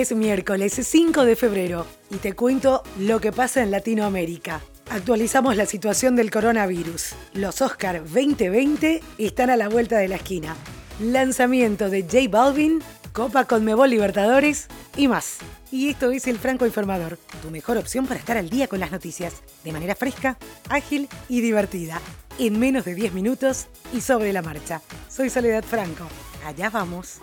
Es miércoles 5 de febrero y te cuento lo que pasa en Latinoamérica. Actualizamos la situación del coronavirus. Los Oscar 2020 están a la vuelta de la esquina. Lanzamiento de J Balvin, Copa Conmebol Libertadores y más. Y esto es el Franco Informador, tu mejor opción para estar al día con las noticias, de manera fresca, ágil y divertida, en menos de 10 minutos y sobre la marcha. Soy Soledad Franco. Allá vamos.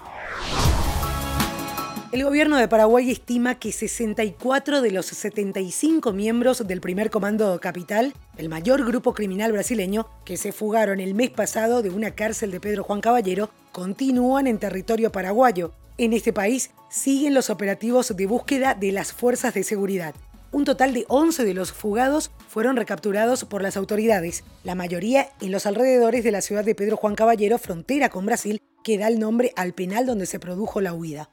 El gobierno de Paraguay estima que 64 de los 75 miembros del primer comando capital, el mayor grupo criminal brasileño, que se fugaron el mes pasado de una cárcel de Pedro Juan Caballero, continúan en territorio paraguayo. En este país siguen los operativos de búsqueda de las fuerzas de seguridad. Un total de 11 de los fugados fueron recapturados por las autoridades, la mayoría en los alrededores de la ciudad de Pedro Juan Caballero, frontera con Brasil, que da el nombre al penal donde se produjo la huida.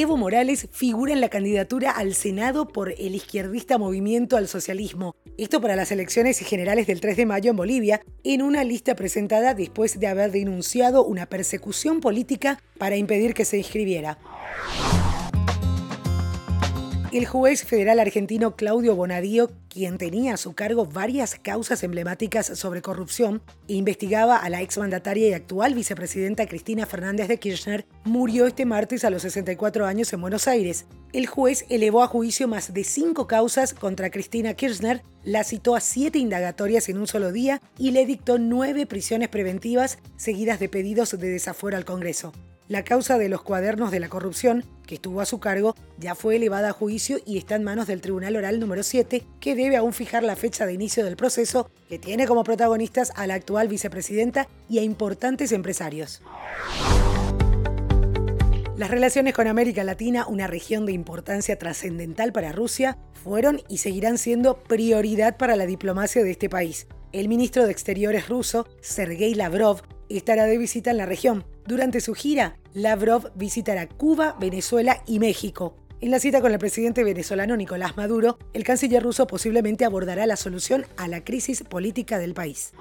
Evo Morales figura en la candidatura al Senado por el izquierdista Movimiento al Socialismo. Esto para las elecciones generales del 3 de mayo en Bolivia, en una lista presentada después de haber denunciado una persecución política para impedir que se inscribiera. El juez federal argentino Claudio Bonadío, quien tenía a su cargo varias causas emblemáticas sobre corrupción investigaba a la exmandataria y actual vicepresidenta Cristina Fernández de Kirchner, murió este martes a los 64 años en Buenos Aires. El juez elevó a juicio más de cinco causas contra Cristina Kirchner, la citó a siete indagatorias en un solo día y le dictó nueve prisiones preventivas seguidas de pedidos de desafuero al Congreso. La causa de los cuadernos de la corrupción, que estuvo a su cargo, ya fue elevada a juicio y está en manos del Tribunal Oral número 7, que debe aún fijar la fecha de inicio del proceso, que tiene como protagonistas a la actual vicepresidenta y a importantes empresarios. Las relaciones con América Latina, una región de importancia trascendental para Rusia, fueron y seguirán siendo prioridad para la diplomacia de este país. El ministro de Exteriores ruso, Sergei Lavrov, estará de visita en la región. Durante su gira, Lavrov visitará Cuba, Venezuela y México. En la cita con el presidente venezolano Nicolás Maduro, el canciller ruso posiblemente abordará la solución a la crisis política del país.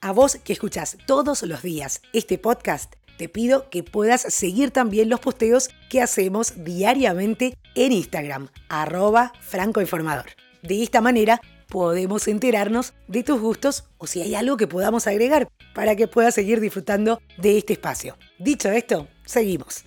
A vos que escuchás todos los días este podcast, te pido que puedas seguir también los posteos que hacemos diariamente en Instagram, arroba francoinformador. De esta manera podemos enterarnos de tus gustos o si hay algo que podamos agregar para que puedas seguir disfrutando de este espacio. Dicho esto, seguimos.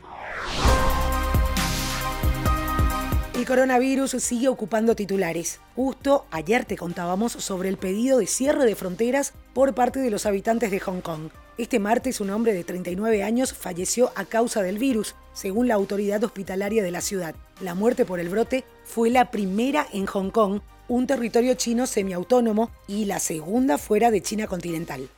El coronavirus sigue ocupando titulares. Justo ayer te contábamos sobre el pedido de cierre de fronteras por parte de los habitantes de Hong Kong. Este martes un hombre de 39 años falleció a causa del virus, según la autoridad hospitalaria de la ciudad. La muerte por el brote fue la primera en Hong Kong un territorio chino semiautónomo y la segunda fuera de China continental.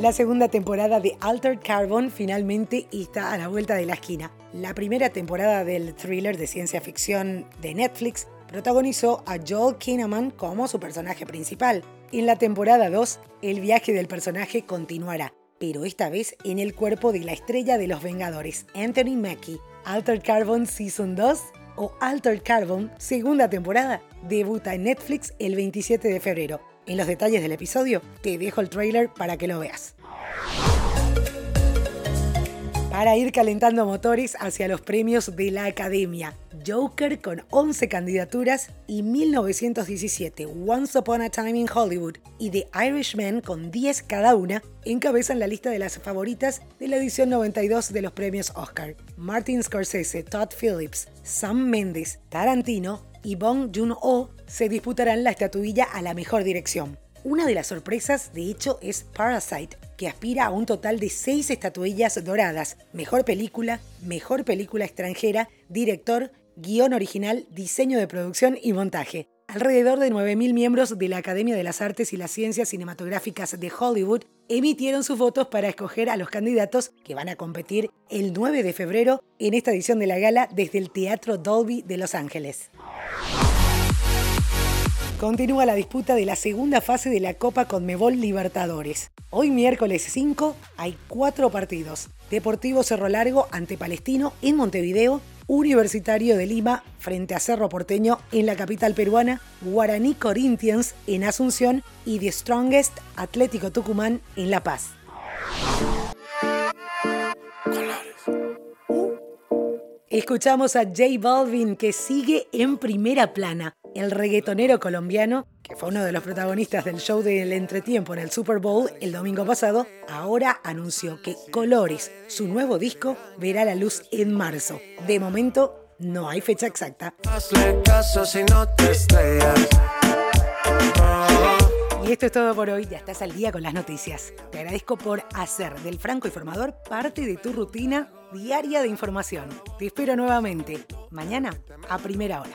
La segunda temporada de Altered Carbon finalmente está a la vuelta de la esquina. La primera temporada del thriller de ciencia ficción de Netflix protagonizó a Joel Kinnaman como su personaje principal. En la temporada 2, el viaje del personaje continuará, pero esta vez en el cuerpo de la estrella de los Vengadores, Anthony Mackie. Altered Carbon Season 2 o Altered Carbon, segunda temporada, debuta en Netflix el 27 de febrero. En los detalles del episodio te dejo el trailer para que lo veas. Para ir calentando motores hacia los premios de la Academia, Joker con 11 candidaturas y 1917, Once Upon a Time in Hollywood y The Irishman con 10 cada una encabezan la lista de las favoritas de la edición 92 de los premios Oscar. Martin Scorsese, Todd Phillips, Sam Mendes, Tarantino y Bong Joon-ho se disputarán la estatuilla a la mejor dirección. Una de las sorpresas, de hecho, es Parasite, que aspira a un total de seis estatuillas doradas, mejor película, mejor película extranjera, director, guion original, diseño de producción y montaje. Alrededor de 9.000 miembros de la Academia de las Artes y las Ciencias Cinematográficas de Hollywood emitieron sus votos para escoger a los candidatos que van a competir el 9 de febrero en esta edición de la gala desde el Teatro Dolby de Los Ángeles. Continúa la disputa de la segunda fase de la Copa Conmebol Libertadores. Hoy miércoles 5 hay cuatro partidos. Deportivo Cerro Largo ante Palestino en Montevideo Universitario de Lima frente a Cerro Porteño en la capital peruana, Guaraní Corinthians en Asunción y The Strongest Atlético Tucumán en La Paz. Escuchamos a J Balvin que sigue en primera plana. El reggaetonero colombiano, que fue uno de los protagonistas del show del entretiempo en el Super Bowl el domingo pasado, ahora anunció que Colores, su nuevo disco, verá la luz en marzo. De momento, no hay fecha exacta. Y esto es todo por hoy, ya estás al día con las noticias. Te agradezco por hacer del Franco Informador parte de tu rutina diaria de información. Te espero nuevamente mañana a primera hora.